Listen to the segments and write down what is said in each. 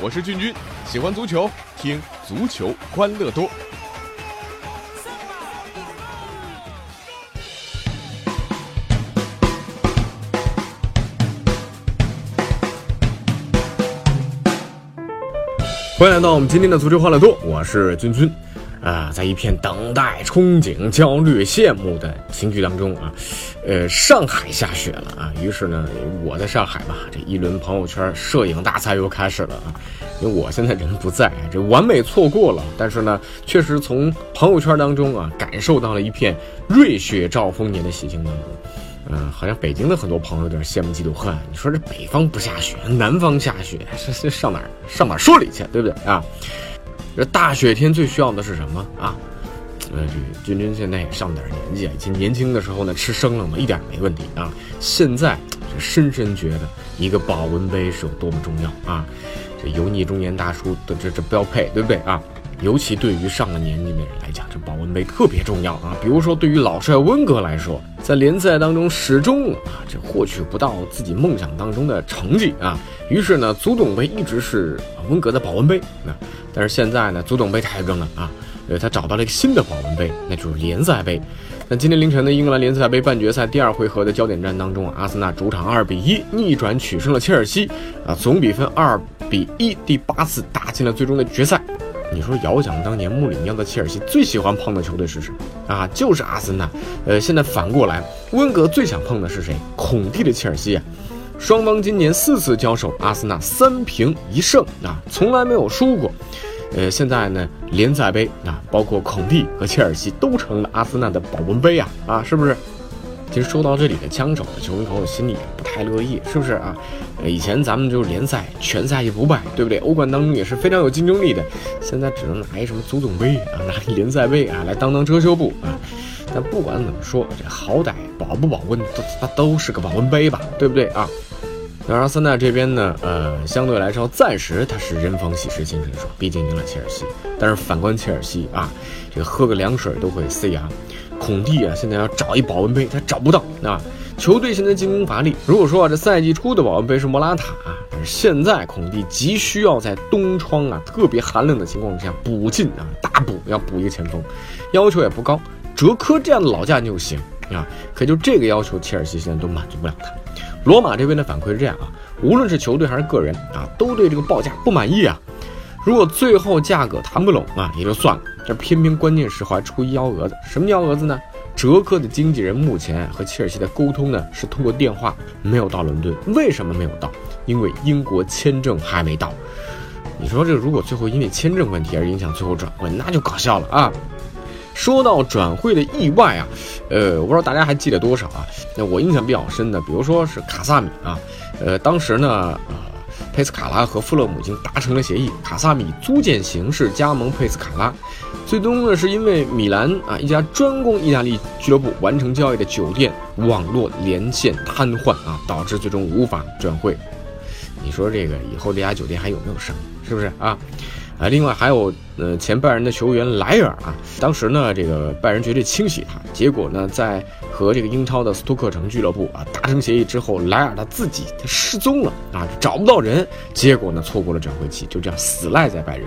我是俊君，喜欢足球，听足球欢乐多。欢迎来到我们今天的足球欢乐多，我是君君。啊，在一片等待、憧憬、焦虑、羡慕的情绪当中啊，呃，上海下雪了啊。于是呢，我在上海嘛，这一轮朋友圈摄影大赛又开始了啊。因为我现在人不在，这完美错过了。但是呢，确实从朋友圈当中啊，感受到了一片瑞雪兆丰年的喜庆当中。嗯，好像北京的很多朋友有点羡慕嫉妒恨。你说这北方不下雪，南方下雪，这这上哪儿上哪儿说理去，对不对啊？这大雪天最需要的是什么啊？呃，这个君君现在也上点年纪啊，以前年轻的时候呢，吃生冷的一点没问题啊。现在就深深觉得一个保温杯是有多么重要啊！这油腻中年大叔的这这标配，对不对啊？尤其对于上了年纪的人来讲，这保温杯特别重要啊！比如说，对于老帅温格来说，在联赛当中始终啊，这获取不到自己梦想当中的成绩啊，于是呢，足总杯一直是温格的保温杯。那但是现在呢，足总杯太扔了啊，呃，他找到了一个新的保温杯，那就是联赛杯。那今天凌晨的英格兰联赛杯半决赛第二回合的焦点战当中，阿森纳主场二比一逆转取胜了切尔西啊，总比分二比一，第八次打进了最终的决赛。你说遥想当年穆里尼奥的切尔西最喜欢碰的球队是什么啊？就是阿森纳。呃，现在反过来，温格最想碰的是谁？孔蒂的切尔西啊。双方今年四次交手，阿森纳三平一胜啊，从来没有输过。呃，现在呢，联赛杯啊，包括孔蒂和切尔西都成了阿森纳的保温杯啊啊，是不是？其实说到这里的枪手的球迷朋友心里也不太乐意，是不是啊？以前咱们就是联赛全赛季不败，对不对？欧冠当中也是非常有竞争力的，现在只能拿一什么足总杯啊，拿一联赛杯啊来当当遮羞布啊。但不管怎么说，这好歹保不保温，都它都是个保温杯吧，对不对啊？那阿森纳这边呢，呃，相对来说暂时他是人逢喜事精神爽，毕竟赢了切尔西。但是反观切尔西啊，这个喝个凉水都会塞牙。孔蒂啊，现在要找一保温杯，他找不到啊。球队现在进攻乏力。如果说啊，这赛季初的保温杯是莫拉塔，但是现在孔蒂急需要在冬窗啊特别寒冷的情况下补进啊，大补要补一个前锋，要求也不高，哲科这样的老将就行啊。可就这个要求，切尔西现在都满足不了他。罗马这边的反馈是这样啊，无论是球队还是个人啊，都对这个报价不满意啊。如果最后价格谈不拢啊，也就算了。这偏偏关键时候还出一幺蛾子，什么幺蛾子呢？哲科的经纪人目前和切尔西的沟通呢是通过电话，没有到伦敦。为什么没有到？因为英国签证还没到。你说这如果最后因为签证问题而影响最后转会，那就搞笑了啊！说到转会的意外啊，呃，我不知道大家还记得多少啊？那我印象比较深的，比如说是卡萨米啊，呃，当时呢。佩斯卡拉和富勒姆已经达成了协议，卡萨米租借形式加盟佩斯卡拉，最终呢是因为米兰啊一家专供意大利俱乐部完成交易的酒店网络连线瘫痪啊，导致最终无法转会。你说这个以后这家酒店还有没有生意？是不是啊？啊，另外还有呃前拜仁的球员莱尔啊，当时呢这个拜仁绝对清洗他，结果呢在。和这个英超的斯托克城俱乐部啊达成协议之后，莱尔他自己他失踪了啊，找不到人，结果呢错过了转会期，就这样死赖在拜仁。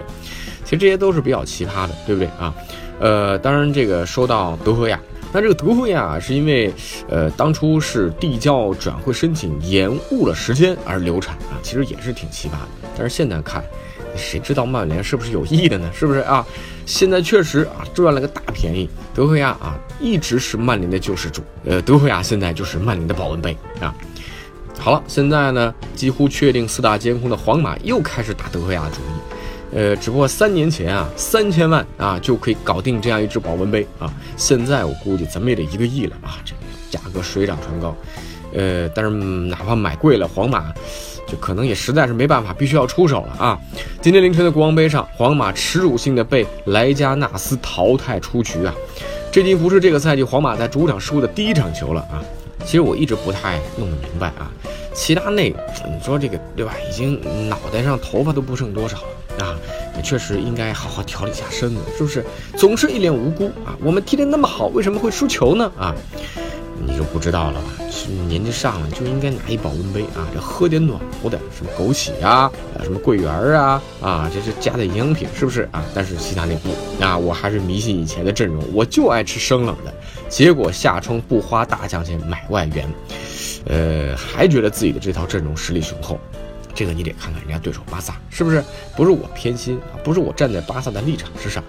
其实这些都是比较奇葩的，对不对啊？呃，当然这个说到德赫亚，那这个德赫亚是因为呃当初是递交转会申请延误了时间而流产啊，其实也是挺奇葩的。但是现在看。谁知道曼联是不是有意的呢？是不是啊？现在确实啊赚了个大便宜。德赫亚啊一直是曼联的救世主，呃，德赫亚现在就是曼联的保温杯啊。好了，现在呢几乎确定四大监控的皇马又开始打德赫亚的主意，呃，只不过三年前啊三千万啊就可以搞定这样一只保温杯啊，现在我估计咱们也得一个亿了啊，这个价格水涨船高，呃，但是哪怕买贵了，皇马。就可能也实在是没办法，必须要出手了啊！今天凌晨的国王杯上，皇马耻辱性的被莱加纳斯淘汰出局啊！这已经不是这个赛季皇马在主场输的第一场球了啊！其实我一直不太弄得明白啊，齐达内，你说这个对吧？已经脑袋上头发都不剩多少了啊！也确实应该好好调理一下身子，是不是？总是一脸无辜啊！我们踢得那么好，为什么会输球呢？啊！你就不知道了吧？年纪上了就应该拿一保温杯啊，这喝点暖和的，什么枸杞啊，啊什么桂圆啊，啊这是加点营养品，是不是啊？但是西达内不啊，我还是迷信以前的阵容，我就爱吃生冷的，结果夏冲不花大价钱买外援，呃，还觉得自己的这套阵容实力雄厚。这个你得看看人家对手巴萨是不是？不是我偏心啊，不是我站在巴萨的立场之上。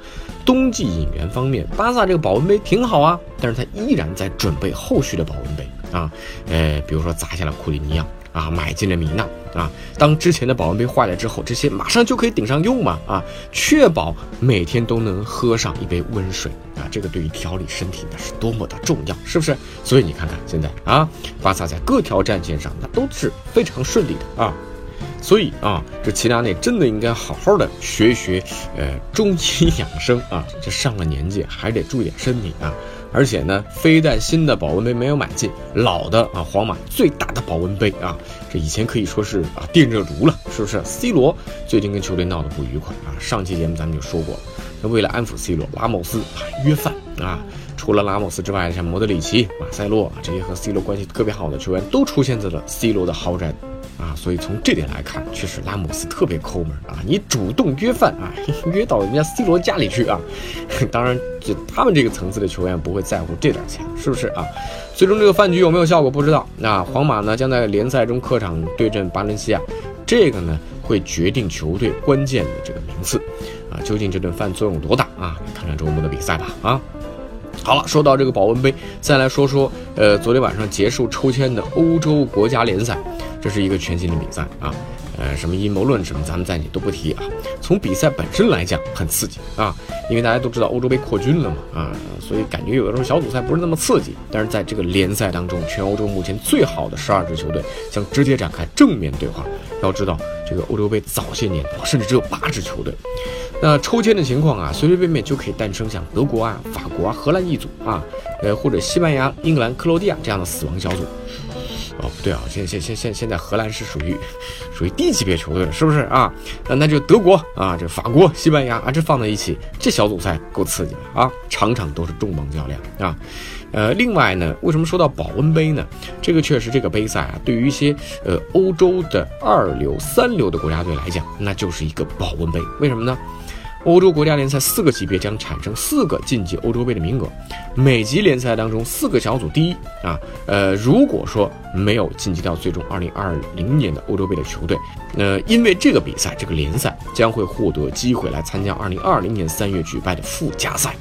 冬季引援方面，巴萨这个保温杯挺好啊，但是他依然在准备后续的保温杯啊。呃，比如说砸下了库里尼奥啊，买进了米纳啊。当之前的保温杯坏了之后，这些马上就可以顶上用嘛啊，确保每天都能喝上一杯温水啊。这个对于调理身体那是多么的重要，是不是？所以你看看现在啊，巴萨在各条战线上那都是非常顺利的啊。所以啊，这齐达内真的应该好好的学一学，呃，中医养生啊。这上了年纪还得注意点身体啊。而且呢，非但新的保温杯没有买进，老的啊，皇马最大的保温杯啊，这以前可以说是啊电热炉了，是不是？C 罗最近跟球队闹得不愉快啊。上期节目咱们就说过了，那为了安抚 C 罗，拉莫斯啊约饭啊。除了拉莫斯之外，像莫德里奇、马塞洛啊这些和 C 罗关系特别好的球员，都出现在了 C 罗的豪宅。啊，所以从这点来看，确实拉姆斯特别抠门啊！你主动约饭啊，约到人家 C 罗家里去啊。当然，就他们这个层次的球员不会在乎这点钱，是不是啊？最终这个饭局有没有效果不知道。那皇马呢，将在联赛中客场对阵巴伦西亚，这个呢会决定球队关键的这个名次啊。究竟这顿饭作用多大啊？看看周末的比赛吧啊。好了，说到这个保温杯，再来说说呃，昨天晚上结束抽签的欧洲国家联赛。这是一个全新的比赛啊，呃，什么阴谋论什么，咱们暂且都不提啊。从比赛本身来讲，很刺激啊，因为大家都知道欧洲杯扩军了嘛啊，所以感觉有的时候小组赛不是那么刺激。但是在这个联赛当中，全欧洲目前最好的十二支球队将直接展开正面对话。要知道，这个欧洲杯早些年甚至只有八支球队，那抽签的情况啊，随随便便就可以诞生像德国啊、法国啊、荷兰一组啊，呃，或者西班牙、英格兰、克罗地亚这样的死亡小组。哦，不对啊，现现现现现在荷兰是属于属于低级别球队了，是不是啊？那那就德国啊，这法国、西班牙啊，这放在一起，这小组赛够刺激的啊，场场都是重磅较量啊。呃，另外呢，为什么说到保温杯呢？这个确实，这个杯赛啊，对于一些呃欧洲的二流、三流的国家队来讲，那就是一个保温杯。为什么呢？欧洲国家联赛四个级别将产生四个晋级欧洲杯的名额，每级联赛当中四个小组第一啊，呃，如果说没有晋级到最终二零二零年的欧洲杯的球队，那因为这个比赛这个联赛将会获得机会来参加二零二零年三月举办的附加赛，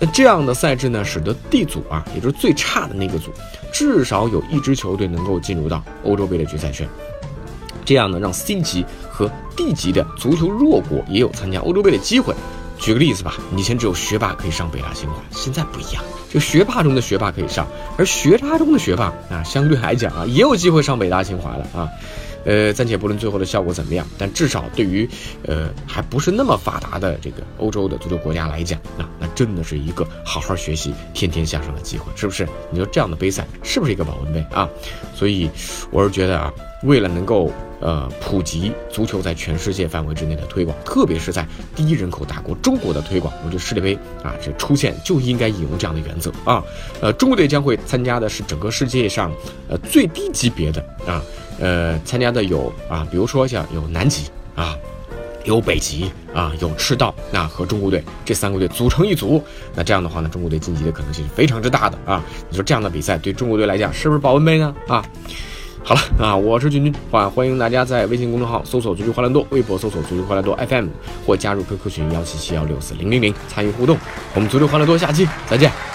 那这样的赛制呢，使得 D 组啊，也就是最差的那个组，至少有一支球队能够进入到欧洲杯的决赛圈。这样呢，让 C 级地级的足球弱国也有参加欧洲杯的机会。举个例子吧，以前只有学霸可以上北大清华，现在不一样，就学霸中的学霸可以上，而学渣中的学霸啊，相对来讲啊，也有机会上北大清华了啊。呃，暂且不论最后的效果怎么样，但至少对于呃还不是那么发达的这个欧洲的足球国家来讲，那那真的是一个好好学习、天天向上的机会，是不是？你说这样的杯赛是不是一个保温杯啊？所以我是觉得啊，为了能够呃普及足球在全世界范围之内的推广，特别是在第一人口大国中国的推广，我觉得世界杯啊这出现就应该引用这样的原则啊。呃，中国队将会参加的是整个世界上呃最低级别的啊。呃，参加的有啊，比如说像有南极啊，有北极啊，有赤道，那和中国队这三个队组成一组，那这样的话呢，中国队晋级的可能性是非常之大的啊。你说这样的比赛对中国队来讲是不是保温杯呢？啊，好了啊，我是君君，欢欢迎大家在微信公众号搜索“足球欢乐多”，微博搜索“足球欢乐多 FM” 或加入 QQ 群幺七七幺六四零零零参与互动。我们足球欢乐多，下期再见。